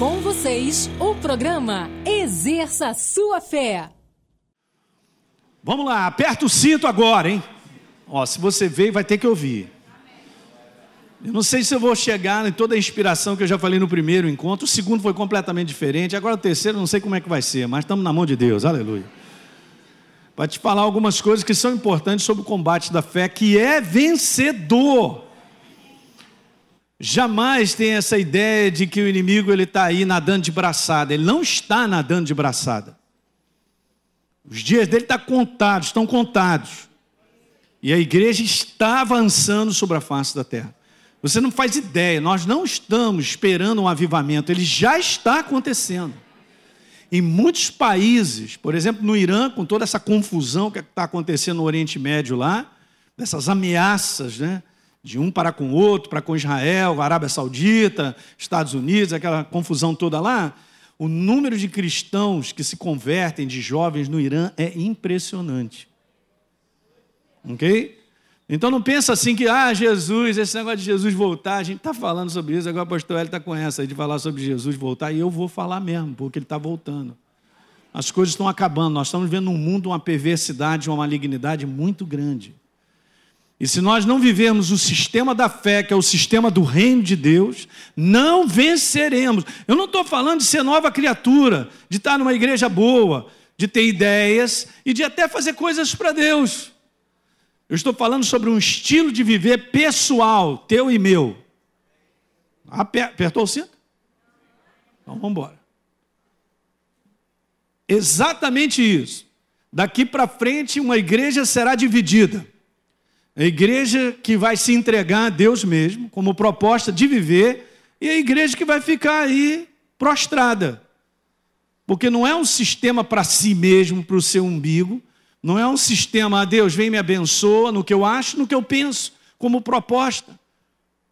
Com vocês, o programa Exerça Sua Fé. Vamos lá, aperta o cinto agora, hein? Ó, se você veio, vai ter que ouvir. Eu não sei se eu vou chegar em toda a inspiração que eu já falei no primeiro encontro. O segundo foi completamente diferente. Agora o terceiro, não sei como é que vai ser, mas estamos na mão de Deus. Aleluia. Vai te falar algumas coisas que são importantes sobre o combate da fé, que é vencedor. Jamais tem essa ideia de que o inimigo ele está aí nadando de braçada. Ele não está nadando de braçada. Os dias dele estão tá contados, estão contados. E a igreja está avançando sobre a face da terra. Você não faz ideia, nós não estamos esperando um avivamento, ele já está acontecendo. Em muitos países, por exemplo, no Irã, com toda essa confusão que está acontecendo no Oriente Médio lá, dessas ameaças, né? De um para com o outro, para com Israel, Arábia Saudita, Estados Unidos, aquela confusão toda lá. O número de cristãos que se convertem, de jovens no Irã, é impressionante. Ok? Então não pensa assim que, ah, Jesus, esse negócio de Jesus voltar, a gente está falando sobre isso, agora o pastor Hélio está com essa de falar sobre Jesus voltar, e eu vou falar mesmo, porque ele está voltando. As coisas estão acabando, nós estamos vivendo um mundo, uma perversidade, uma malignidade muito grande. E se nós não vivermos o sistema da fé, que é o sistema do reino de Deus, não venceremos. Eu não estou falando de ser nova criatura, de estar numa igreja boa, de ter ideias e de até fazer coisas para Deus. Eu estou falando sobre um estilo de viver pessoal, teu e meu. Apertou o cinto? Então vamos embora. Exatamente isso. Daqui para frente, uma igreja será dividida. A igreja que vai se entregar a Deus mesmo, como proposta de viver, e a igreja que vai ficar aí prostrada. Porque não é um sistema para si mesmo, para o seu umbigo, não é um sistema, a Deus vem me abençoa no que eu acho, no que eu penso, como proposta.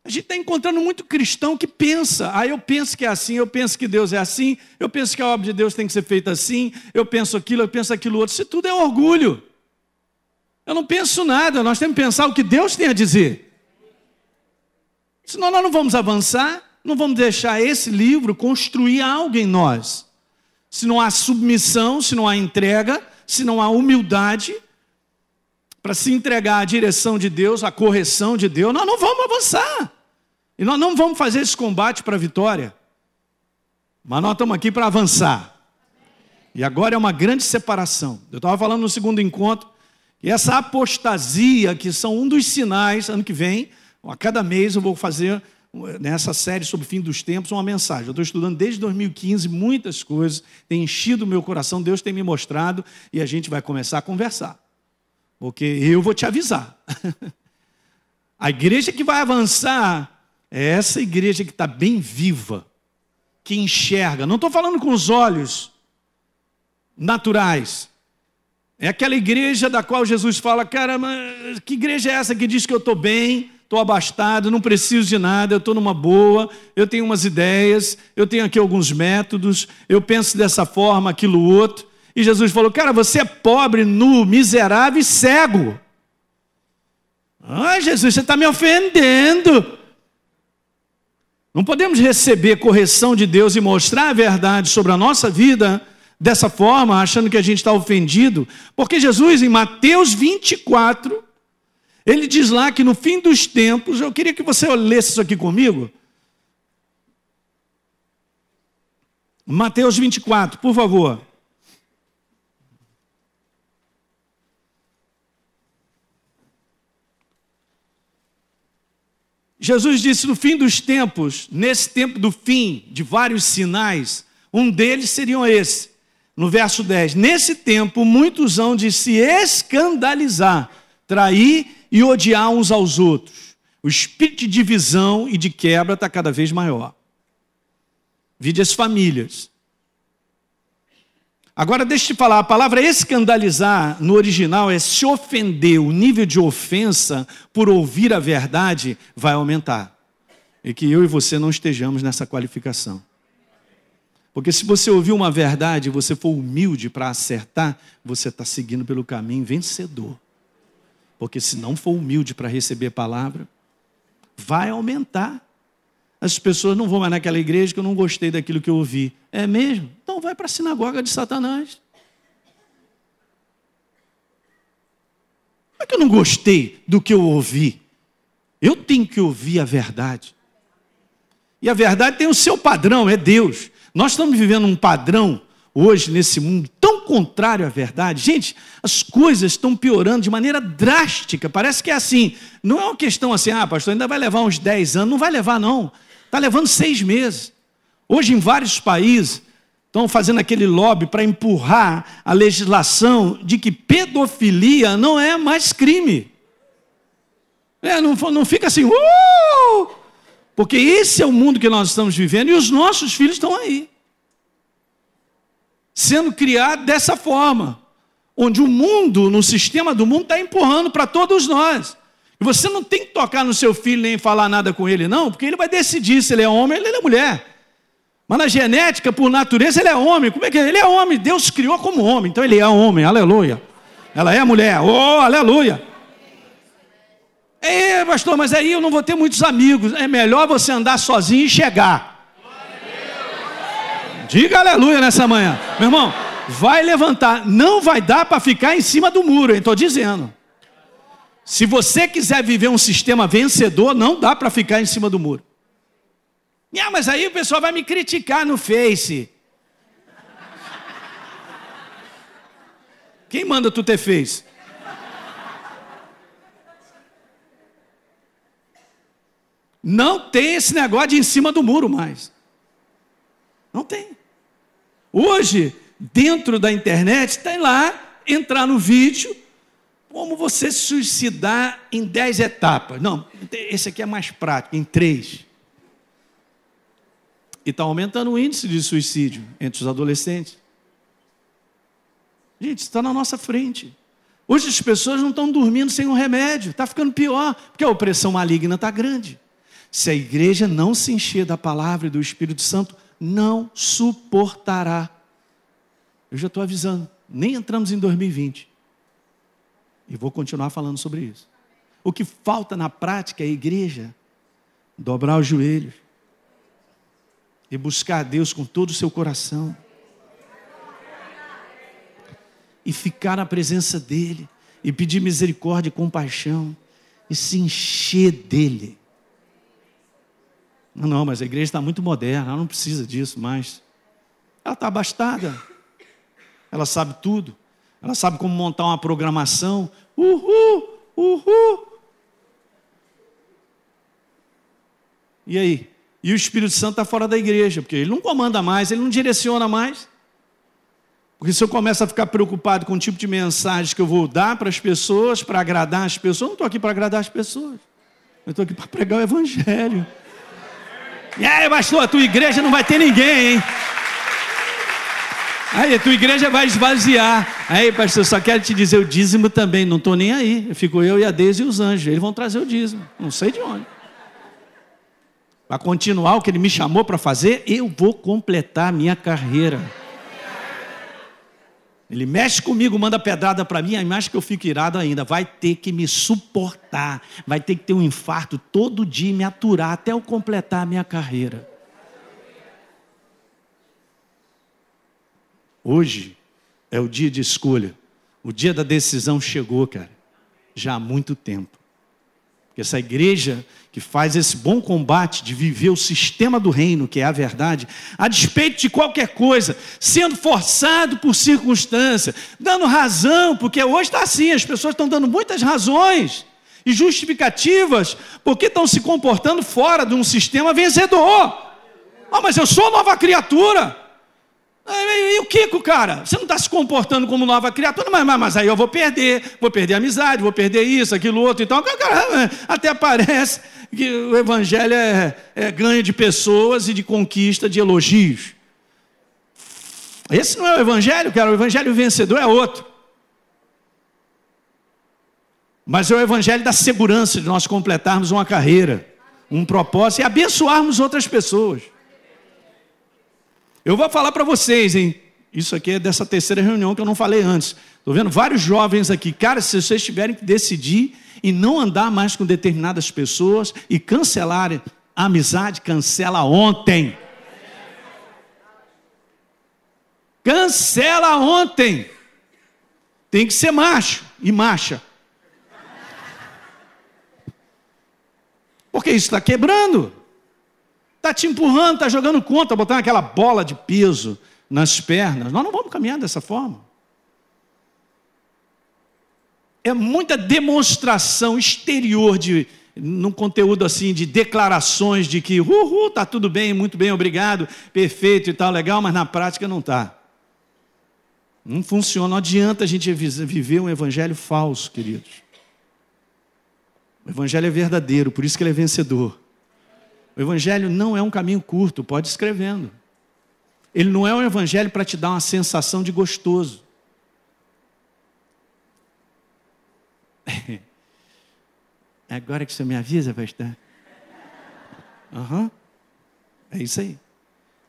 A gente está encontrando muito cristão que pensa, ah, eu penso que é assim, eu penso que Deus é assim, eu penso que a obra de Deus tem que ser feita assim, eu penso aquilo, eu penso aquilo outro. Isso tudo é orgulho. Eu não penso nada, nós temos que pensar o que Deus tem a dizer. Senão nós não vamos avançar, não vamos deixar esse livro construir algo em nós. Se não há submissão, se não há entrega, se não há humildade para se entregar à direção de Deus, à correção de Deus, nós não vamos avançar. E nós não vamos fazer esse combate para a vitória. Mas nós estamos aqui para avançar. E agora é uma grande separação. Eu estava falando no segundo encontro, que essa apostasia, que são um dos sinais, ano que vem, a cada mês eu vou fazer nessa série sobre o fim dos tempos, uma mensagem. Eu estou estudando desde 2015 muitas coisas, tem enchido o meu coração, Deus tem me mostrado e a gente vai começar a conversar. Porque eu vou te avisar. a igreja que vai avançar é essa igreja que está bem viva, que enxerga. Não estou falando com os olhos naturais. É aquela igreja da qual Jesus fala, cara, mas que igreja é essa que diz que eu estou bem? estou abastado, não preciso de nada, eu estou numa boa, eu tenho umas ideias, eu tenho aqui alguns métodos, eu penso dessa forma, aquilo outro. E Jesus falou: Cara, você é pobre, nu, miserável e cego. Ai, Jesus, você está me ofendendo. Não podemos receber correção de Deus e mostrar a verdade sobre a nossa vida dessa forma, achando que a gente está ofendido, porque Jesus, em Mateus 24, ele diz lá que no fim dos tempos, eu queria que você lesse isso aqui comigo. Mateus 24, por favor. Jesus disse: no fim dos tempos, nesse tempo do fim, de vários sinais, um deles seriam esse. No verso 10: Nesse tempo, muitos hão de se escandalizar, trair e odiar uns aos outros. O espírito de divisão e de quebra está cada vez maior. Vide as famílias. Agora, deixa eu te falar, a palavra escandalizar no original é se ofender. O nível de ofensa por ouvir a verdade vai aumentar. E que eu e você não estejamos nessa qualificação. Porque se você ouvir uma verdade e você for humilde para acertar, você está seguindo pelo caminho vencedor. Porque se não for humilde para receber palavra, vai aumentar. as pessoas não vão mais naquela igreja que eu não gostei daquilo que eu ouvi. É mesmo? Então vai para a sinagoga de Satanás. Como é que eu não gostei do que eu ouvi? Eu tenho que ouvir a verdade. E a verdade tem o seu padrão, é Deus. Nós estamos vivendo um padrão hoje nesse mundo tão contrário à verdade. Gente, as coisas estão piorando de maneira drástica. Parece que é assim. Não é uma questão assim, ah, pastor, ainda vai levar uns 10 anos. Não vai levar, não. Está levando seis meses. Hoje, em vários países, estão fazendo aquele lobby para empurrar a legislação de que pedofilia não é mais crime. É, não, não fica assim, uh! Porque esse é o mundo que nós estamos vivendo e os nossos filhos estão aí sendo criado dessa forma, onde o mundo, no sistema do mundo, está empurrando para todos nós. E você não tem que tocar no seu filho nem falar nada com ele, não, porque ele vai decidir se ele é homem ou ele é mulher. Mas na genética, por natureza, ele é homem. Como é que é? Ele é homem. Deus criou como homem, então ele é homem, aleluia. Ela é mulher, oh, aleluia. É, pastor, mas aí eu não vou ter muitos amigos. É melhor você andar sozinho e chegar. Diga aleluia nessa manhã. Meu irmão, vai levantar. Não vai dar para ficar em cima do muro, hein? Estou dizendo. Se você quiser viver um sistema vencedor, não dá para ficar em cima do muro. Ah, mas aí o pessoal vai me criticar no Face. Quem manda tu ter Face? Não tem esse negócio de em cima do muro mais. Não tem. Hoje, dentro da internet, tem lá, entrar no vídeo, como você se suicidar em dez etapas. Não, esse aqui é mais prático, em três. E está aumentando o índice de suicídio entre os adolescentes. Gente, está na nossa frente. Hoje as pessoas não estão dormindo sem um remédio, está ficando pior, porque a opressão maligna está grande. Se a igreja não se encher da palavra e do Espírito Santo, não suportará. Eu já estou avisando, nem entramos em 2020. E vou continuar falando sobre isso. O que falta na prática é a igreja dobrar os joelhos e buscar a Deus com todo o seu coração e ficar na presença dEle e pedir misericórdia e compaixão e se encher dEle. Não, mas a igreja está muito moderna, ela não precisa disso mais. Ela está abastada. Ela sabe tudo. Ela sabe como montar uma programação. Uhul, uhul. E aí? E o Espírito Santo está fora da igreja, porque ele não comanda mais, ele não direciona mais. Porque se eu começo a ficar preocupado com o tipo de mensagem que eu vou dar para as pessoas, para agradar as pessoas, eu não estou aqui para agradar as pessoas. Eu estou aqui para pregar o Evangelho. Aí, pastor, a tua igreja não vai ter ninguém, hein? Aí, a tua igreja vai esvaziar. Aí, pastor, só quero te dizer o dízimo também. Não estou nem aí. Fico eu e a Deise e os anjos. Eles vão trazer o dízimo. Não sei de onde. Para continuar o que ele me chamou para fazer, eu vou completar a minha carreira. Ele mexe comigo, manda pedrada para mim, a imagem que eu fico irado ainda. Vai ter que me suportar, vai ter que ter um infarto todo dia, me aturar até eu completar a minha carreira. Hoje é o dia de escolha, o dia da decisão chegou, cara, já há muito tempo. Porque essa igreja que faz esse bom combate de viver o sistema do reino, que é a verdade, a despeito de qualquer coisa, sendo forçado por circunstância, dando razão, porque hoje está assim, as pessoas estão dando muitas razões e justificativas, porque estão se comportando fora de um sistema vencedor. Ah, mas eu sou nova criatura. E o Kiko, cara? Você não está se comportando como nova criatura, mas, mas, mas, aí eu vou perder, vou perder amizade, vou perder isso, aquilo, outro e tal. Cara, até parece que o evangelho é, é ganho de pessoas e de conquista de elogios. Esse não é o evangelho, cara. O evangelho vencedor é outro. Mas é o evangelho da segurança de nós completarmos uma carreira, um propósito e abençoarmos outras pessoas. Eu vou falar para vocês, hein? Isso aqui é dessa terceira reunião que eu não falei antes. Estou vendo vários jovens aqui. Cara, se vocês tiverem que decidir e não andar mais com determinadas pessoas e cancelarem amizade, cancela ontem. Cancela ontem. Tem que ser macho e marcha. Porque isso está quebrando. Está te empurrando, está jogando conta, botando aquela bola de peso nas pernas. Nós não vamos caminhar dessa forma. É muita demonstração exterior de num conteúdo assim de declarações de que uhul, tá tudo bem, muito bem, obrigado, perfeito e tal, legal, mas na prática não está. Não funciona, não adianta a gente viver um evangelho falso, queridos. O evangelho é verdadeiro, por isso que ele é vencedor. O evangelho não é um caminho curto, pode ir escrevendo. Ele não é um evangelho para te dar uma sensação de gostoso. Agora que você me avisa, pastor. Uhum. É isso aí.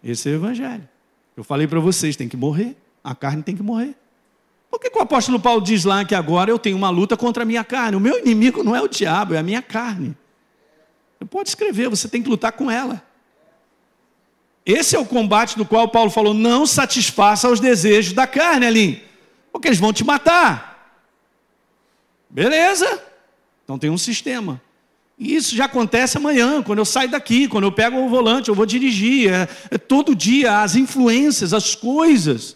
Esse é o evangelho. Eu falei para vocês, tem que morrer. A carne tem que morrer. Por que, que o apóstolo Paulo diz lá que agora eu tenho uma luta contra a minha carne? O meu inimigo não é o diabo, é a minha carne. Você pode escrever, você tem que lutar com ela. Esse é o combate do qual Paulo falou: não satisfaça os desejos da carne, Aline, porque eles vão te matar. Beleza? Então tem um sistema. E isso já acontece amanhã, quando eu saio daqui, quando eu pego o volante, eu vou dirigir. É, é todo dia as influências, as coisas,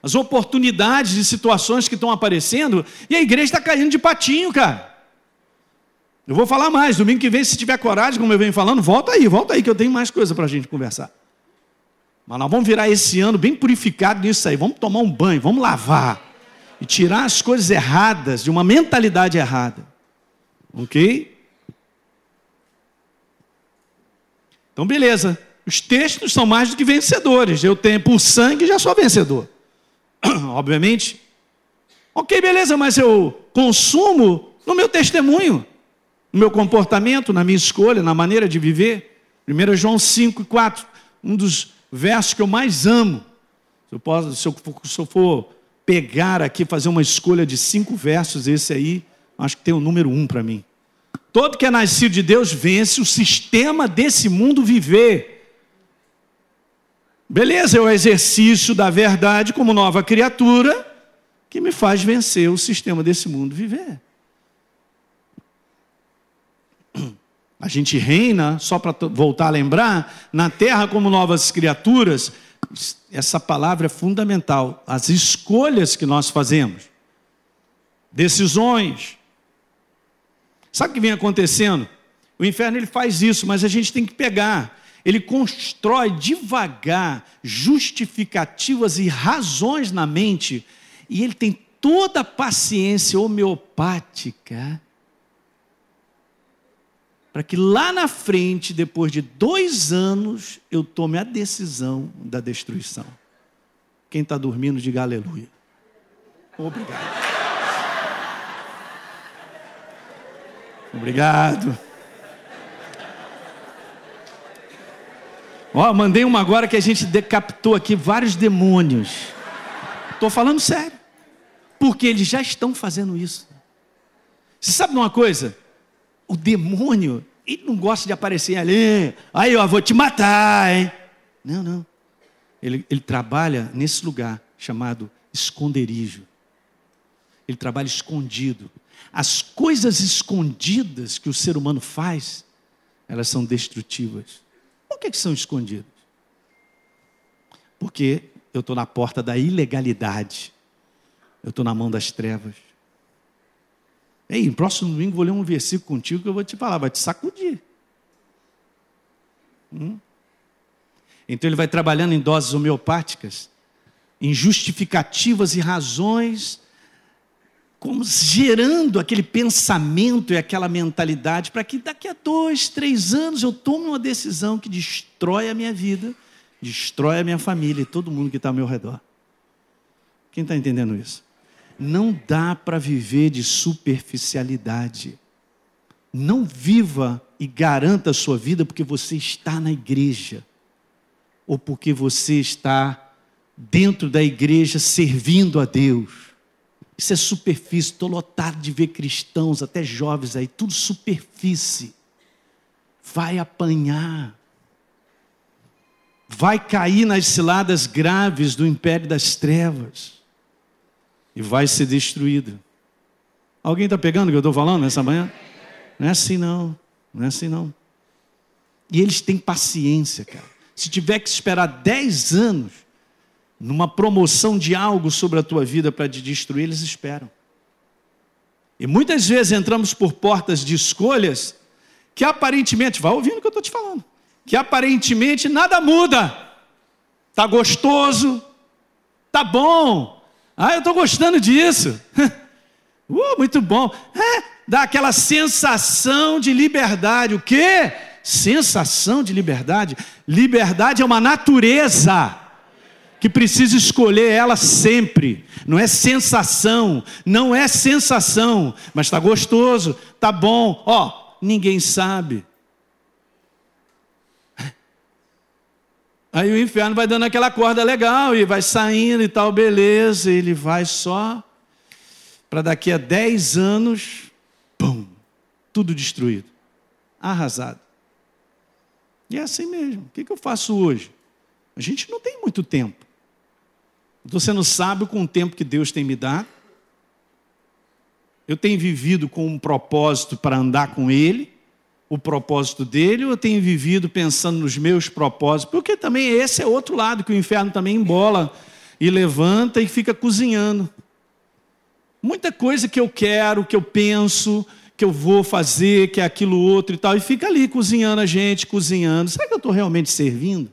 as oportunidades de situações que estão aparecendo, e a igreja está caindo de patinho, cara. Eu vou falar mais. Domingo que vem, se tiver coragem, como eu venho falando, volta aí, volta aí, que eu tenho mais coisa para a gente conversar. Mas nós vamos virar esse ano bem purificado nisso aí. Vamos tomar um banho, vamos lavar. E tirar as coisas erradas, de uma mentalidade errada. Ok? Então, beleza. Os textos são mais do que vencedores. Eu tenho por sangue já sou vencedor. Obviamente. Ok, beleza, mas eu consumo no meu testemunho, no meu comportamento, na minha escolha, na maneira de viver. 1 João 5 e 4, um dos versos que eu mais amo. Se eu, posso, se eu, se eu for pegar aqui, fazer uma escolha de cinco versos, esse aí acho que tem o número um para mim. Todo que é nascido de Deus vence o sistema desse mundo viver. Beleza, é o exercício da verdade como nova criatura que me faz vencer o sistema desse mundo viver. A gente reina, só para voltar a lembrar, na terra como novas criaturas, essa palavra é fundamental. As escolhas que nós fazemos, decisões, Sabe o que vem acontecendo? O inferno ele faz isso, mas a gente tem que pegar. Ele constrói devagar justificativas e razões na mente, e ele tem toda a paciência homeopática para que lá na frente, depois de dois anos, eu tome a decisão da destruição. Quem está dormindo, diga aleluia. Obrigado. Obrigado. Ó, mandei uma agora que a gente decapitou aqui vários demônios. Estou falando sério. Porque eles já estão fazendo isso. Você sabe de uma coisa? O demônio, ele não gosta de aparecer ali. Aí, ó, vou te matar, hein? Não, não. Ele, ele trabalha nesse lugar chamado esconderijo. Ele trabalha escondido. As coisas escondidas que o ser humano faz, elas são destrutivas. Por que, que são escondidas? Porque eu estou na porta da ilegalidade. Eu estou na mão das trevas. Ei, no próximo domingo vou ler um versículo contigo que eu vou te falar, vai te sacudir. Hum? Então ele vai trabalhando em doses homeopáticas, em justificativas e razões como gerando aquele pensamento e aquela mentalidade para que daqui a dois, três anos eu tome uma decisão que destrói a minha vida, destrói a minha família e todo mundo que está ao meu redor. Quem está entendendo isso? Não dá para viver de superficialidade. Não viva e garanta a sua vida porque você está na igreja ou porque você está dentro da igreja servindo a Deus isso é superfície. Estou lotado de ver cristãos, até jovens aí, tudo superfície. vai apanhar, vai cair nas ciladas graves do império das trevas e vai ser destruída. Alguém está pegando o que eu estou falando nessa manhã? Não é assim não, não é assim não. E eles têm paciência, cara. Se tiver que esperar 10 anos numa promoção de algo sobre a tua vida para te destruir, eles esperam. E muitas vezes entramos por portas de escolhas que aparentemente, vai ouvindo o que eu estou te falando, que aparentemente nada muda. Tá gostoso, tá bom. Ah, eu estou gostando disso. uh, muito bom. É, dá aquela sensação de liberdade. O quê? Sensação de liberdade. Liberdade é uma natureza que precisa escolher ela sempre. Não é sensação, não é sensação, mas está gostoso, tá bom. Ó, ninguém sabe. Aí o inferno vai dando aquela corda legal e vai saindo e tal, beleza. Ele vai só para daqui a 10 anos, pum, tudo destruído, arrasado. E é assim mesmo. O que eu faço hoje? A gente não tem muito tempo. Estou sendo sábio com o tempo que Deus tem me dado. Eu tenho vivido com um propósito para andar com Ele, o propósito dele, ou eu tenho vivido pensando nos meus propósitos? Porque também esse é outro lado que o inferno também embola e levanta e fica cozinhando. Muita coisa que eu quero, que eu penso, que eu vou fazer, que é aquilo outro e tal, e fica ali cozinhando a gente, cozinhando. Será que eu estou realmente servindo?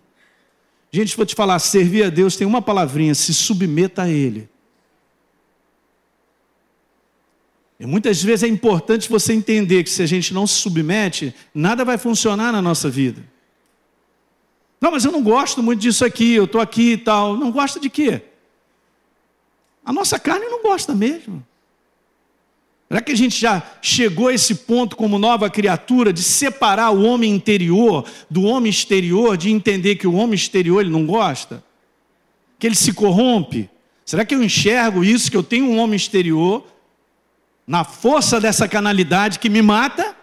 Gente, vou te falar, servir a Deus tem uma palavrinha: se submeta a Ele. E muitas vezes é importante você entender que se a gente não se submete, nada vai funcionar na nossa vida. Não, mas eu não gosto muito disso aqui, eu estou aqui e tal. Não gosta de quê? A nossa carne não gosta mesmo. Será que a gente já chegou a esse ponto como nova criatura de separar o homem interior do homem exterior, de entender que o homem exterior ele não gosta? Que ele se corrompe? Será que eu enxergo isso, que eu tenho um homem exterior, na força dessa canalidade que me mata?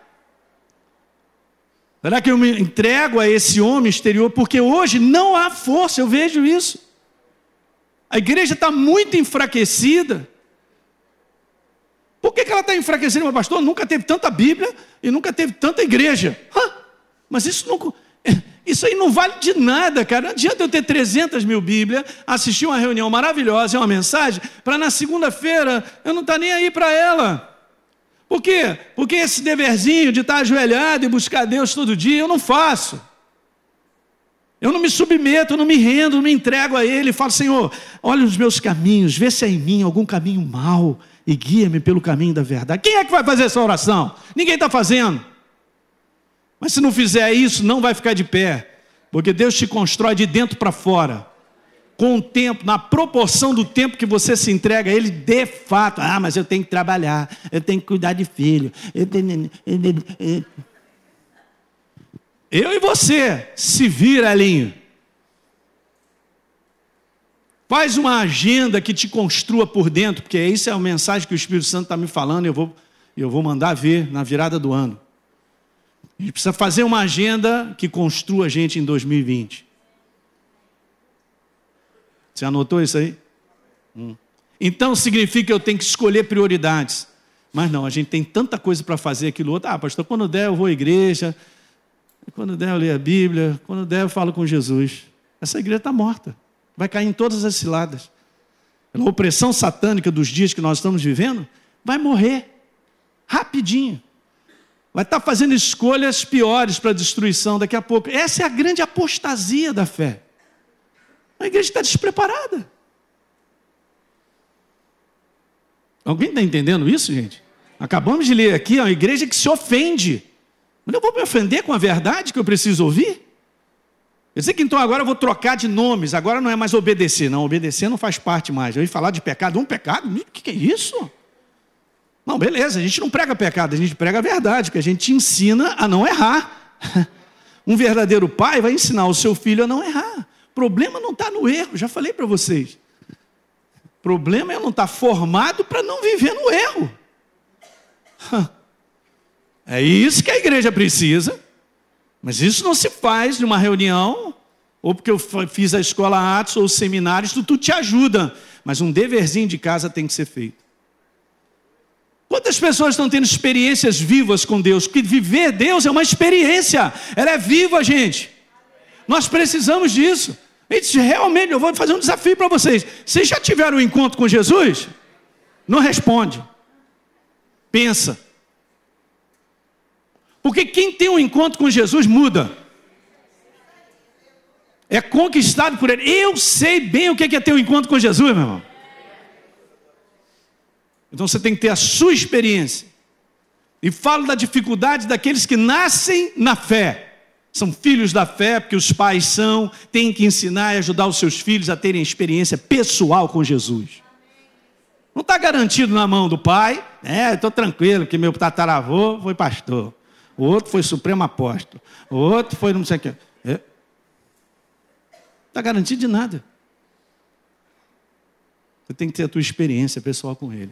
Será que eu me entrego a esse homem exterior? Porque hoje não há força, eu vejo isso. A igreja está muito enfraquecida. Por que, que ela está enfraquecendo, meu pastor? Nunca teve tanta Bíblia e nunca teve tanta igreja. Hã? Mas isso não. Isso aí não vale de nada, cara. Não adianta eu ter 300 mil Bíblias, assistir uma reunião maravilhosa, uma mensagem, para na segunda-feira eu não estar tá nem aí para ela. Por quê? Porque esse deverzinho de estar tá ajoelhado e buscar Deus todo dia, eu não faço. Eu não me submeto, eu não me rendo, não me entrego a Ele. Falo, Senhor, olha os meus caminhos, vê se é em mim algum caminho mau e guia-me pelo caminho da verdade. Quem é que vai fazer essa oração? Ninguém está fazendo. Mas se não fizer isso, não vai ficar de pé, porque Deus te constrói de dentro para fora. Com o tempo, na proporção do tempo que você se entrega Ele, de fato. Ah, mas eu tenho que trabalhar, eu tenho que cuidar de filho. Eu, tenho... eu e você, se vira, Alinho. Faz uma agenda que te construa por dentro, porque essa é a mensagem que o Espírito Santo está me falando e eu vou, eu vou mandar ver na virada do ano. A gente precisa fazer uma agenda que construa a gente em 2020. Você anotou isso aí? Hum. Então significa que eu tenho que escolher prioridades. Mas não, a gente tem tanta coisa para fazer aquilo outro. Ah, pastor, quando der eu vou à igreja, quando der eu leio a Bíblia, quando der eu falo com Jesus. Essa igreja está morta vai cair em todas as ciladas. A opressão satânica dos dias que nós estamos vivendo vai morrer rapidinho. Vai estar fazendo escolhas piores para a destruição daqui a pouco. Essa é a grande apostasia da fé. A igreja está despreparada. Alguém está entendendo isso, gente? Acabamos de ler aqui, uma igreja que se ofende. Mas eu vou me ofender com a verdade que eu preciso ouvir? Eu sei que então agora eu vou trocar de nomes, agora não é mais obedecer, não, obedecer não faz parte mais. Eu ia falar de pecado, um pecado? O que é isso? Não, beleza, a gente não prega pecado, a gente prega a verdade, porque a gente ensina a não errar. Um verdadeiro pai vai ensinar o seu filho a não errar. O problema não está no erro, já falei para vocês. O problema é não estar tá formado para não viver no erro. É isso que a igreja precisa. Mas isso não se faz numa reunião, ou porque eu fiz a escola Atos ou o seminário, isso tudo te ajuda. Mas um deverzinho de casa tem que ser feito. Quantas pessoas estão tendo experiências vivas com Deus? Porque viver Deus é uma experiência, ela é viva, gente. Nós precisamos disso. gente realmente, eu vou fazer um desafio para vocês. Vocês já tiveram um encontro com Jesus? Não responde. Pensa. Porque quem tem um encontro com Jesus muda. É conquistado por ele. Eu sei bem o que é ter um encontro com Jesus, meu irmão. Então você tem que ter a sua experiência. E falo da dificuldade daqueles que nascem na fé. São filhos da fé, porque os pais são, têm que ensinar e ajudar os seus filhos a terem experiência pessoal com Jesus. Não está garantido na mão do pai, é, estou tranquilo, que meu tataravô foi pastor, o outro foi supremo apóstolo, o outro foi não sei o. Não é. está garantido de nada. Você tem que ter a tua experiência pessoal com ele.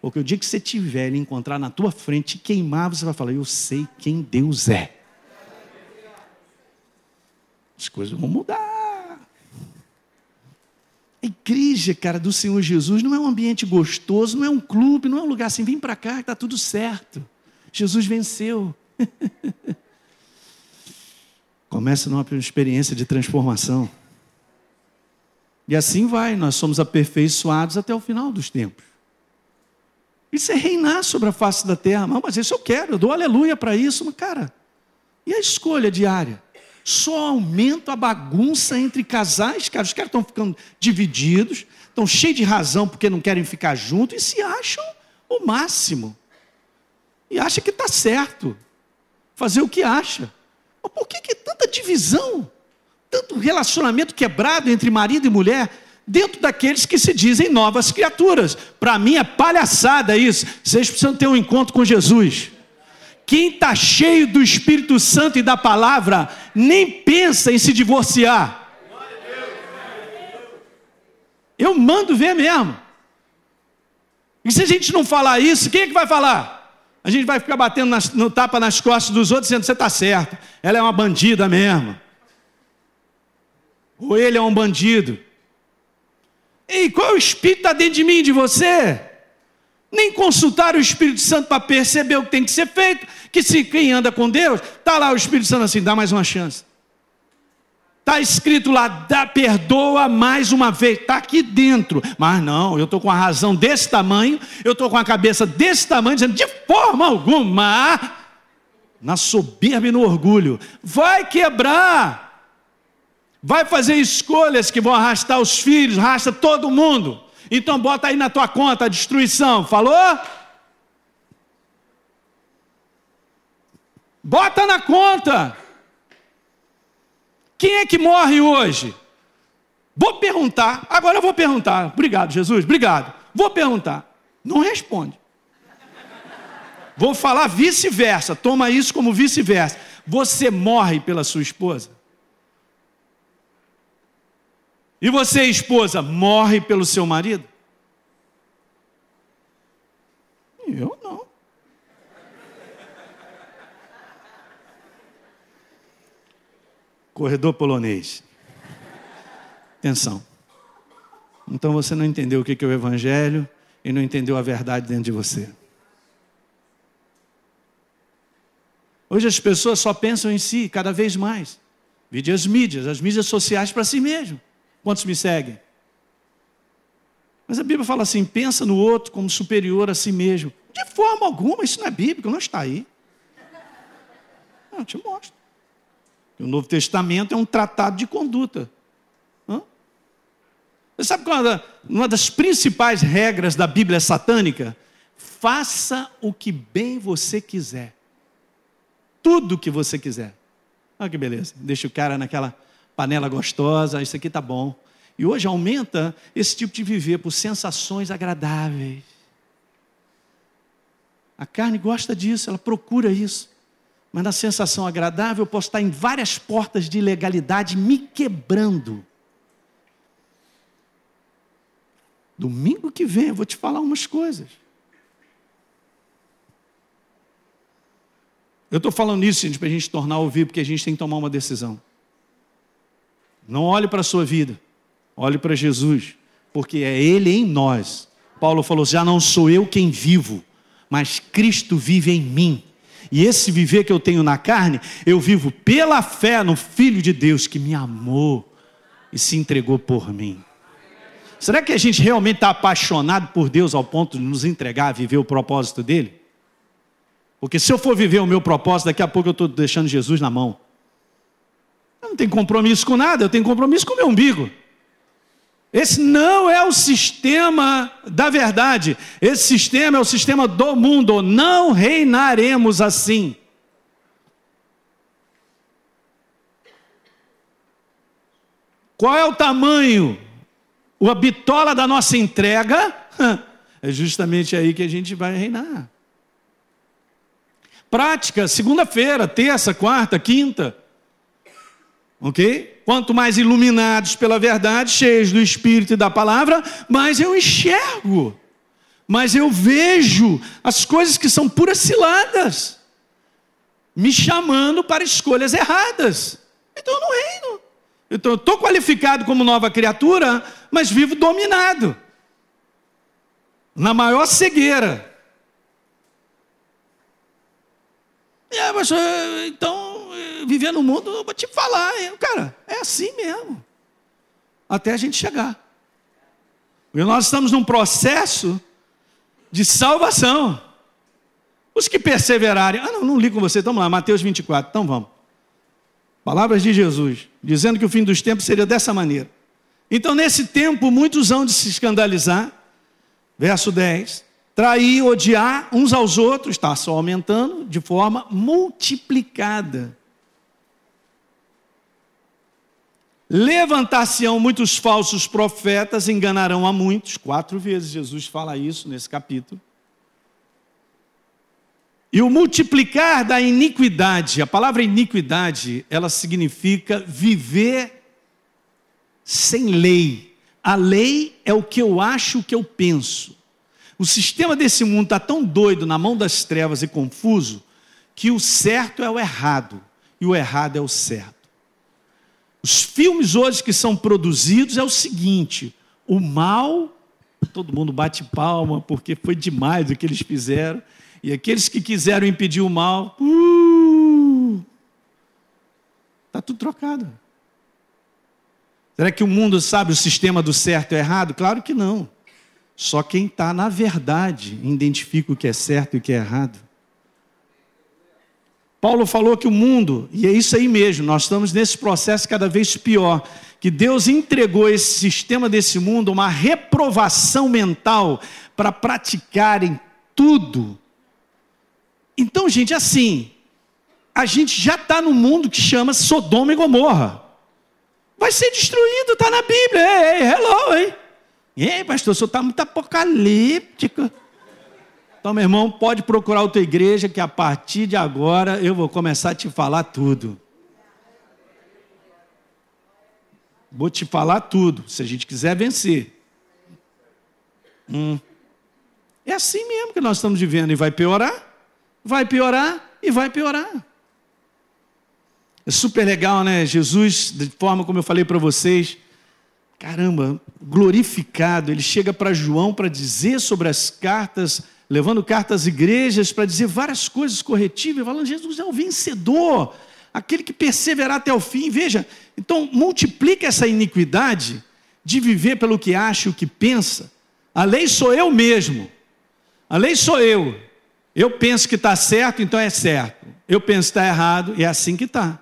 Porque o dia que você tiver ele encontrar na tua frente, queimar, você vai falar: Eu sei quem Deus é. As coisas vão mudar. A igreja, cara, do Senhor Jesus não é um ambiente gostoso, não é um clube, não é um lugar assim, vem para cá está tudo certo. Jesus venceu. Começa numa experiência de transformação. E assim vai, nós somos aperfeiçoados até o final dos tempos. Isso é reinar sobre a face da terra. Não, mas isso eu quero, eu dou aleluia para isso, mas cara, e a escolha diária? Só aumenta a bagunça entre casais, cara. Os caras estão ficando divididos, estão cheios de razão porque não querem ficar juntos e se acham o máximo. E acha que está certo. Fazer o que acha. Mas por que, que tanta divisão? Tanto relacionamento quebrado entre marido e mulher? Dentro daqueles que se dizem novas criaturas. Para mim é palhaçada isso. Vocês precisam ter um encontro com Jesus. Quem está cheio do Espírito Santo e da palavra, nem pensa em se divorciar. Eu mando ver mesmo. E se a gente não falar isso, quem é que vai falar? A gente vai ficar batendo nas, no tapa nas costas dos outros, dizendo: você está certo, ela é uma bandida mesmo. Ou ele é um bandido. Ei, qual é o Espírito está dentro de mim de você? Nem consultar o Espírito Santo para perceber o que tem que ser feito. Que se quem anda com Deus, está lá o Espírito Santo assim, dá mais uma chance. Está escrito lá, dá, perdoa mais uma vez, está aqui dentro. Mas não, eu estou com a razão desse tamanho, eu estou com a cabeça desse tamanho, dizendo, de forma alguma, na soberba e no orgulho, vai quebrar vai fazer escolhas que vão arrastar os filhos, arrasta todo mundo. Então bota aí na tua conta a destruição. Falou? Bota na conta. Quem é que morre hoje? Vou perguntar, agora eu vou perguntar. Obrigado, Jesus, obrigado. Vou perguntar. Não responde. Vou falar vice-versa. Toma isso como vice-versa. Você morre pela sua esposa? E você, esposa, morre pelo seu marido? Eu não. Corredor polonês. Atenção. Então você não entendeu o que é o Evangelho e não entendeu a verdade dentro de você. Hoje as pessoas só pensam em si, cada vez mais. Vide as mídias, as mídias sociais para si mesmo. Quantos me seguem? Mas a Bíblia fala assim: pensa no outro como superior a si mesmo. De forma alguma, isso não é bíblico, não está aí. Não, te mostro. O Novo Testamento é um tratado de conduta. Hã? Você sabe qual é uma das principais regras da Bíblia satânica? Faça o que bem você quiser. Tudo o que você quiser. Olha que beleza. Deixa o cara naquela panela gostosa, isso aqui tá bom. E hoje aumenta esse tipo de viver por sensações agradáveis. A carne gosta disso, ela procura isso. Mas na sensação agradável eu posso estar em várias portas de ilegalidade me quebrando. Domingo que vem eu vou te falar umas coisas. Eu estou falando isso, gente, para a gente tornar a ouvir, porque a gente tem que tomar uma decisão. Não olhe para a sua vida, olhe para Jesus, porque é Ele em nós. Paulo falou: já não sou eu quem vivo, mas Cristo vive em mim. E esse viver que eu tenho na carne, eu vivo pela fé no Filho de Deus que me amou e se entregou por mim. Será que a gente realmente está apaixonado por Deus ao ponto de nos entregar a viver o propósito dele? Porque se eu for viver o meu propósito, daqui a pouco eu estou deixando Jesus na mão. Não tenho compromisso com nada, eu tenho compromisso com o meu umbigo. Esse não é o sistema da verdade. Esse sistema é o sistema do mundo. Não reinaremos assim. Qual é o tamanho a bitola da nossa entrega, é justamente aí que a gente vai reinar. Prática, segunda-feira, terça, quarta, quinta. Ok? Quanto mais iluminados pela verdade, cheios do Espírito e da palavra, mais eu enxergo, mais eu vejo as coisas que são puras ciladas, me chamando para escolhas erradas. Então eu não reino. Então eu estou qualificado como nova criatura, mas vivo dominado. Na maior cegueira. É, mas eh, então, viver no mundo, eu vou te falar, cara, é assim mesmo. Até a gente chegar. Porque nós estamos num processo de salvação. Os que perseverarem. Ah, não, não li com você, vamos lá, Mateus 24, então vamos. Palavras de Jesus, dizendo que o fim dos tempos seria dessa maneira. Então, nesse tempo, muitos hão de se escandalizar. Verso 10. Trair, odiar uns aos outros, está só aumentando de forma multiplicada. Levantar-se-ão muitos falsos profetas, enganarão a muitos. Quatro vezes Jesus fala isso nesse capítulo. E o multiplicar da iniquidade, a palavra iniquidade, ela significa viver sem lei. A lei é o que eu acho, o que eu penso. O sistema desse mundo está tão doido na mão das trevas e confuso, que o certo é o errado e o errado é o certo. Os filmes hoje que são produzidos é o seguinte: o mal, todo mundo bate palma porque foi demais o que eles fizeram. E aqueles que quiseram impedir o mal, uh, tá tudo trocado. Será que o mundo sabe o sistema do certo e errado? Claro que não. Só quem está na verdade identifica o que é certo e o que é errado. Paulo falou que o mundo, e é isso aí mesmo, nós estamos nesse processo cada vez pior, que Deus entregou esse sistema desse mundo uma reprovação mental para praticarem tudo então, gente, assim, a gente já está no mundo que chama Sodoma e Gomorra. Vai ser destruído, está na Bíblia. Ei, ei, hello, hein? Ei, pastor, o senhor está muito apocalíptico. Então, meu irmão, pode procurar outra igreja que a partir de agora eu vou começar a te falar tudo. Vou te falar tudo, se a gente quiser vencer. Hum. É assim mesmo que nós estamos vivendo e vai piorar vai piorar e vai piorar. É super legal, né? Jesus, de forma como eu falei para vocês, caramba, glorificado. Ele chega para João para dizer sobre as cartas, levando cartas às igrejas, para dizer várias coisas corretivas, falando: Jesus é o vencedor, aquele que perseverar até o fim. Veja, então multiplica essa iniquidade de viver pelo que acha e o que pensa. A lei sou eu mesmo, a lei sou eu. Eu penso que está certo, então é certo. Eu penso que está errado, e é assim que está.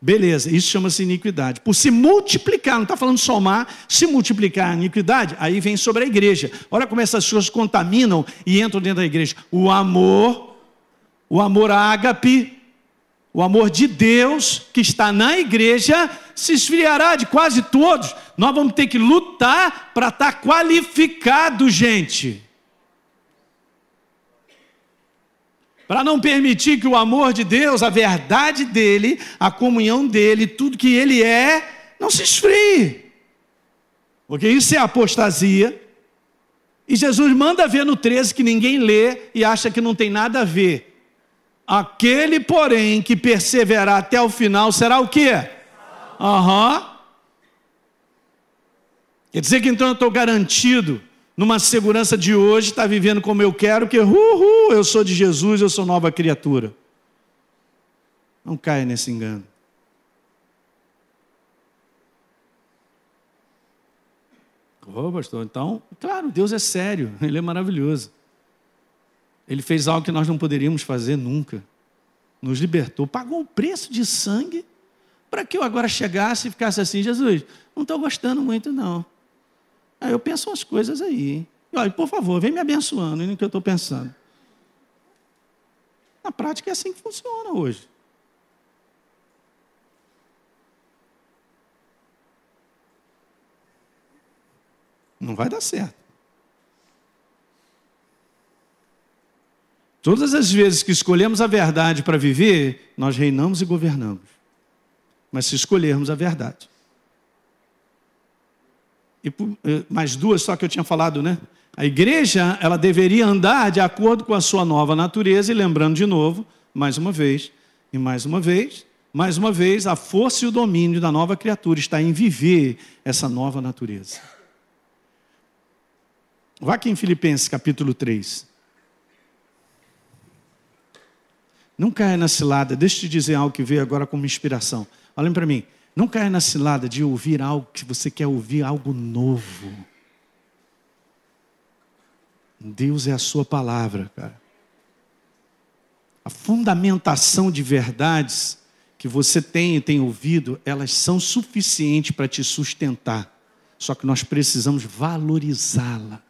Beleza, isso chama-se iniquidade. Por se multiplicar, não está falando somar, se multiplicar a iniquidade, aí vem sobre a igreja. Olha como essas coisas contaminam e entram dentro da igreja. O amor, o amor ágape, o amor de Deus que está na igreja se esfriará de quase todos. Nós vamos ter que lutar para estar tá qualificado, gente. Para não permitir que o amor de Deus, a verdade dele, a comunhão dele, tudo que ele é, não se esfrie. Porque isso é apostasia. E Jesus manda ver no 13 que ninguém lê e acha que não tem nada a ver. Aquele, porém, que perseverar até o final será o quê? Aham. Uhum. Quer dizer que então eu estou garantido numa segurança de hoje, estar tá vivendo como eu quero, que uhul, eu sou de Jesus, eu sou nova criatura. Não caia nesse engano. Ô, oh, pastor, então, claro, Deus é sério, Ele é maravilhoso. Ele fez algo que nós não poderíamos fazer nunca. Nos libertou, pagou o preço de sangue para que eu agora chegasse e ficasse assim, Jesus, não estou gostando muito, não. Aí eu penso umas coisas aí. E olha, por favor, vem me abençoando no que eu estou pensando. Na prática é assim que funciona hoje. Não vai dar certo. Todas as vezes que escolhemos a verdade para viver, nós reinamos e governamos. Mas se escolhermos a verdade. E eh, mais duas só que eu tinha falado, né? A igreja, ela deveria andar de acordo com a sua nova natureza, e lembrando de novo, mais uma vez, e mais uma vez, mais uma vez, a força e o domínio da nova criatura está em viver essa nova natureza. Vá aqui em Filipenses capítulo 3. Não caia na cilada, deixa eu te dizer algo que veio agora como inspiração. Olhem para mim. Não caia na cilada de ouvir algo que você quer ouvir, algo novo. Deus é a sua palavra, cara. A fundamentação de verdades que você tem e tem ouvido, elas são suficientes para te sustentar. Só que nós precisamos valorizá-la.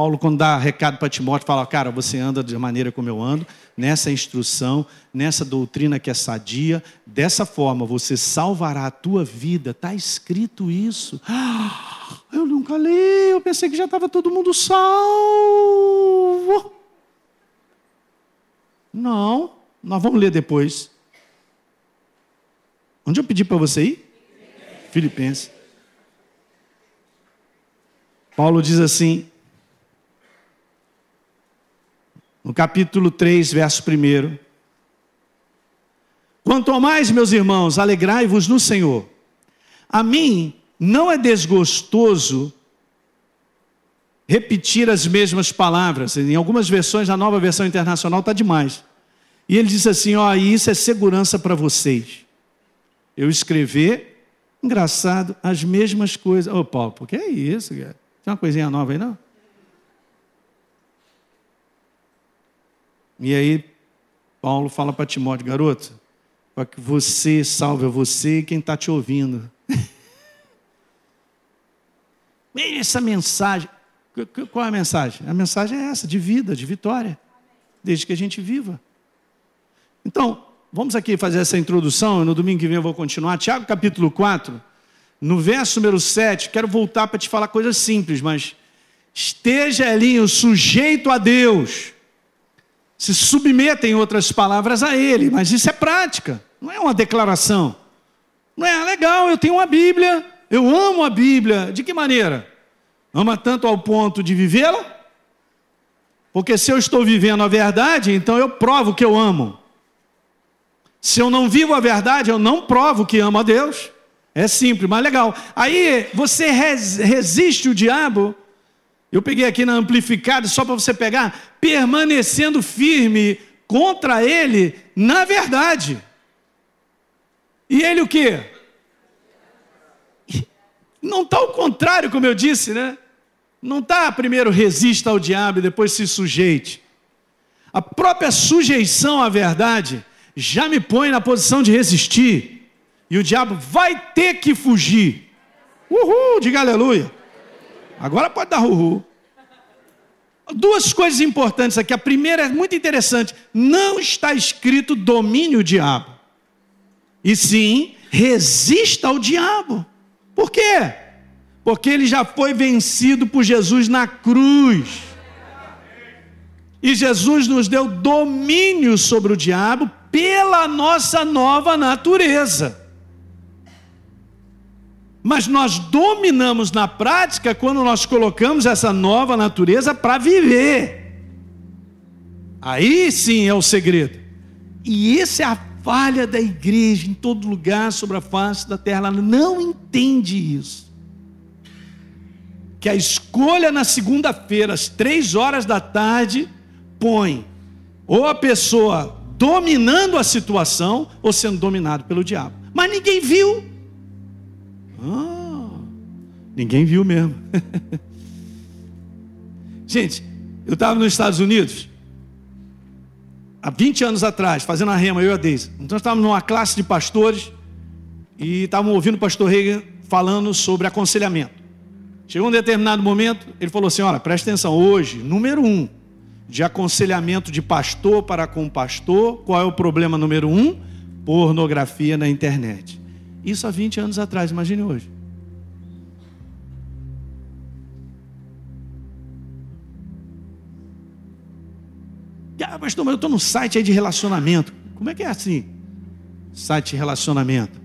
Paulo, quando dá recado para Timóteo, fala: Cara, você anda da maneira como eu ando, nessa instrução, nessa doutrina que é sadia, dessa forma você salvará a tua vida. Está escrito isso. Ah, eu nunca li, eu pensei que já estava todo mundo salvo. Não, nós vamos ler depois. Onde eu pedi para você ir? Filipenses. Paulo diz assim: no capítulo 3, verso 1. Quanto mais, meus irmãos, alegrai-vos no Senhor. A mim não é desgostoso repetir as mesmas palavras. Em algumas versões, na nova versão internacional está demais. E ele diz assim: ó, isso é segurança para vocês. Eu escrever, engraçado, as mesmas coisas. Ô, Paulo, por que é isso, cara? Tem uma coisinha nova aí, não? E aí, Paulo fala para Timóteo, garoto, para que você salve a você e quem está te ouvindo. essa mensagem. Qual é a mensagem? A mensagem é essa, de vida, de vitória, desde que a gente viva. Então, vamos aqui fazer essa introdução, no domingo que vem eu vou continuar. Tiago capítulo 4, no verso número 7, quero voltar para te falar coisas simples, mas esteja, Elinho, sujeito a Deus se submetem, em outras palavras, a Ele, mas isso é prática, não é uma declaração. Não é legal, eu tenho uma Bíblia, eu amo a Bíblia. De que maneira? Ama tanto ao ponto de vivê-la? Porque se eu estou vivendo a verdade, então eu provo que eu amo. Se eu não vivo a verdade, eu não provo que amo a Deus. É simples, mas legal. Aí você resiste o diabo eu peguei aqui na amplificada só para você pegar, permanecendo firme contra ele na verdade. E ele o quê? Não está ao contrário, como eu disse, né? Não está primeiro resista ao diabo e depois se sujeite. A própria sujeição à verdade já me põe na posição de resistir. E o diabo vai ter que fugir. Uhul, diga aleluia. Agora pode dar uhul. Duas coisas importantes aqui. A primeira é muito interessante. Não está escrito domínio o diabo. E sim, resista ao diabo. Por quê? Porque ele já foi vencido por Jesus na cruz. E Jesus nos deu domínio sobre o diabo pela nossa nova natureza. Mas nós dominamos na prática quando nós colocamos essa nova natureza para viver. Aí sim é o segredo. E essa é a falha da igreja em todo lugar sobre a face da terra. Ela não entende isso. Que a escolha na segunda-feira, às três horas da tarde, põe ou a pessoa dominando a situação ou sendo dominado pelo diabo. Mas ninguém viu. Ah, ninguém viu mesmo. Gente, eu estava nos Estados Unidos há 20 anos atrás, fazendo a rema, eu e a Deise. Então estávamos numa classe de pastores e estávamos ouvindo o pastor Reagan falando sobre aconselhamento. Chegou um determinado momento, ele falou assim: olha, presta atenção, hoje, número um, de aconselhamento de pastor para com pastor, qual é o problema número um? Pornografia na internet. Isso há 20 anos atrás, imagine hoje. Ah, pastor, mas eu estou no site aí de relacionamento. Como é que é assim? Site de relacionamento.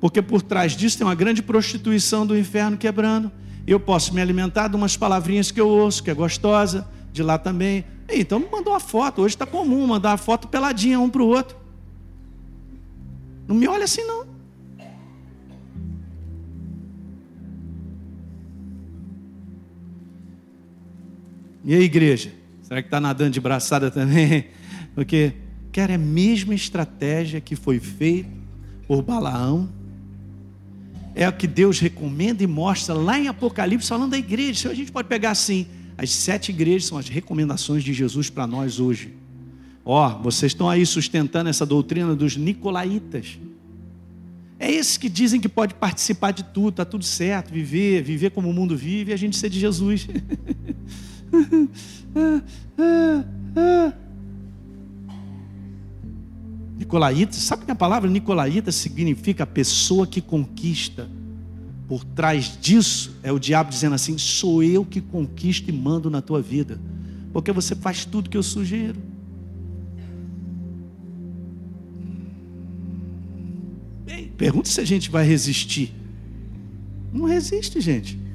Porque por trás disso tem uma grande prostituição do inferno quebrando. Eu posso me alimentar de umas palavrinhas que eu ouço, que é gostosa, de lá também. Então me mandou uma foto. Hoje está comum mandar uma foto peladinha um para o outro. Não me olha assim não. E a igreja? Será que está nadando de braçada também? Porque quer é a mesma estratégia que foi feita por Balaão. É o que Deus recomenda e mostra lá em Apocalipse, falando da igreja. A gente pode pegar assim: as sete igrejas são as recomendações de Jesus para nós hoje. Ó, oh, vocês estão aí sustentando essa doutrina dos nicolaítas. É esses que dizem que pode participar de tudo, está tudo certo, viver, viver como o mundo vive e a gente ser de Jesus. Nicolaíta, sabe que a palavra Nicolaíta significa pessoa que conquista? Por trás disso é o diabo dizendo assim: sou eu que conquisto e mando na tua vida, porque você faz tudo que eu sugiro. Bem, pergunta se a gente vai resistir. Não resiste, gente.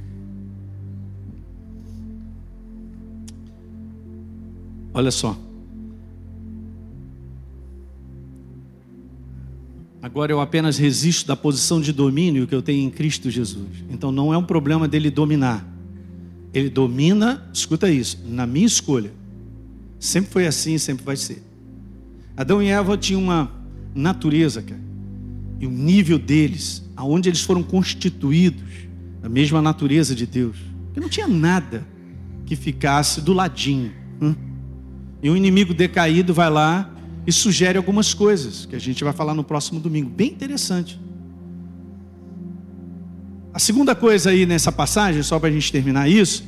Olha só. Agora eu apenas resisto da posição de domínio que eu tenho em Cristo Jesus. Então não é um problema dele dominar. Ele domina, escuta isso, na minha escolha. Sempre foi assim e sempre vai ser. Adão e Eva tinham uma natureza, cara, e o nível deles, aonde eles foram constituídos, a mesma natureza de Deus. Que não tinha nada que ficasse do ladinho. Hum? E o inimigo decaído vai lá e sugere algumas coisas que a gente vai falar no próximo domingo. Bem interessante. A segunda coisa aí nessa passagem, só para a gente terminar isso,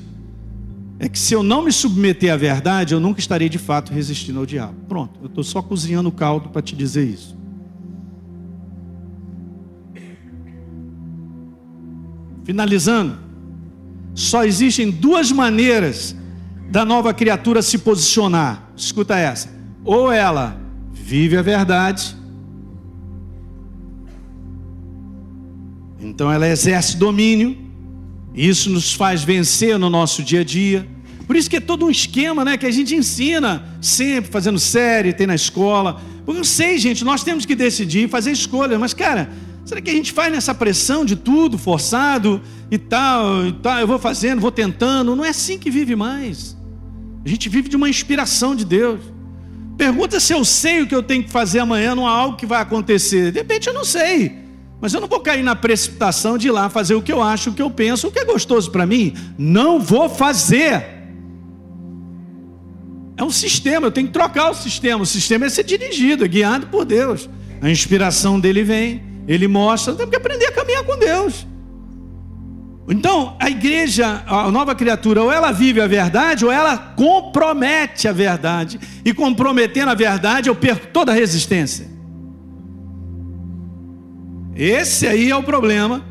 é que se eu não me submeter à verdade, eu nunca estarei de fato resistindo ao diabo. Pronto, eu estou só cozinhando o caldo para te dizer isso. Finalizando, só existem duas maneiras da nova criatura se posicionar. Escuta essa. Ou ela vive a verdade, então ela exerce domínio, isso nos faz vencer no nosso dia a dia. Por isso que é todo um esquema, né, que a gente ensina sempre fazendo série, tem na escola. Eu sei, gente, nós temos que decidir, fazer escolha, mas cara, será que a gente faz nessa pressão de tudo, forçado e tal, e tal, eu vou fazendo, vou tentando, não é assim que vive mais. A gente vive de uma inspiração de Deus. Pergunta se eu sei o que eu tenho que fazer amanhã, não há algo que vai acontecer. De repente eu não sei. Mas eu não vou cair na precipitação de ir lá fazer o que eu acho, o que eu penso, o que é gostoso para mim. Não vou fazer. É um sistema, eu tenho que trocar o sistema. O sistema é ser dirigido, é guiado por Deus. A inspiração dele vem, ele mostra, tem que aprender a caminhar com Deus. Então, a igreja, a nova criatura, ou ela vive a verdade, ou ela compromete a verdade. E comprometendo a verdade, eu perco toda a resistência. Esse aí é o problema.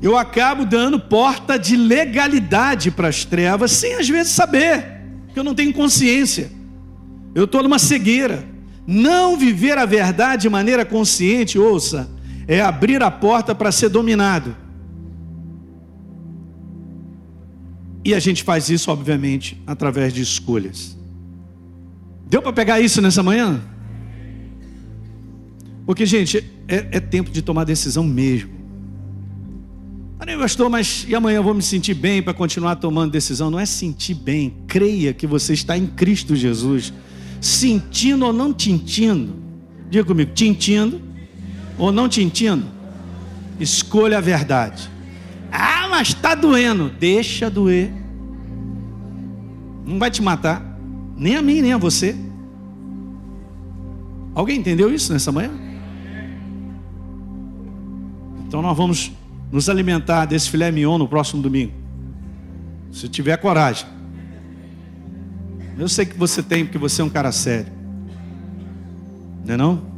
Eu acabo dando porta de legalidade para as trevas, sem às vezes saber, que eu não tenho consciência. Eu estou numa cegueira. Não viver a verdade de maneira consciente, ouça é abrir a porta para ser dominado. E a gente faz isso, obviamente, através de escolhas. Deu para pegar isso nessa manhã? Porque, gente, é, é tempo de tomar decisão mesmo. Ah, nem pastor, mas e amanhã eu vou me sentir bem para continuar tomando decisão? Não é sentir bem. Creia que você está em Cristo Jesus. Sentindo ou não tintindo. Diga comigo, tintindo ou não tintindo. Escolha a verdade. Ah, mas está doendo. Deixa doer. Não vai te matar. Nem a mim, nem a você. Alguém entendeu isso nessa manhã? Então nós vamos nos alimentar desse filé mignon no próximo domingo. Se tiver coragem. Eu sei que você tem, porque você é um cara sério. Não é não?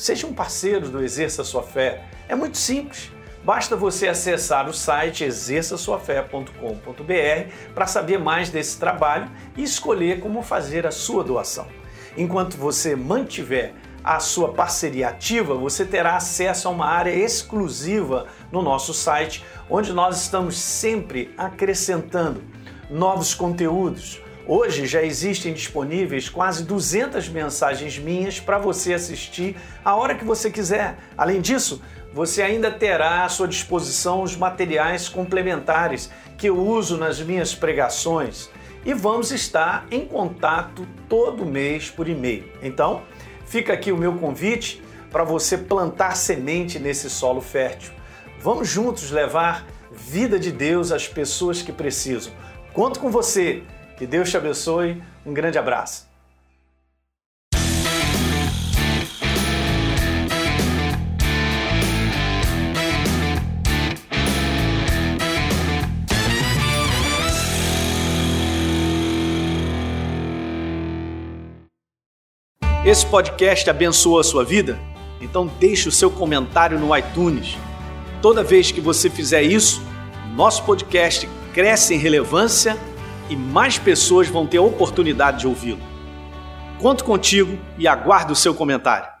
seja um parceiro do Exerça Sua Fé. É muito simples. Basta você acessar o site exerçaçoafé.com.br para saber mais desse trabalho e escolher como fazer a sua doação. Enquanto você mantiver a sua parceria ativa, você terá acesso a uma área exclusiva no nosso site, onde nós estamos sempre acrescentando novos conteúdos. Hoje já existem disponíveis quase 200 mensagens minhas para você assistir a hora que você quiser. Além disso, você ainda terá à sua disposição os materiais complementares que eu uso nas minhas pregações e vamos estar em contato todo mês por e-mail. Então, Fica aqui o meu convite para você plantar semente nesse solo fértil. Vamos juntos levar vida de Deus às pessoas que precisam. Conto com você. Que Deus te abençoe. Um grande abraço. Esse podcast abençoou a sua vida? Então deixe o seu comentário no iTunes. Toda vez que você fizer isso, nosso podcast cresce em relevância e mais pessoas vão ter a oportunidade de ouvi-lo. Conto contigo e aguardo o seu comentário.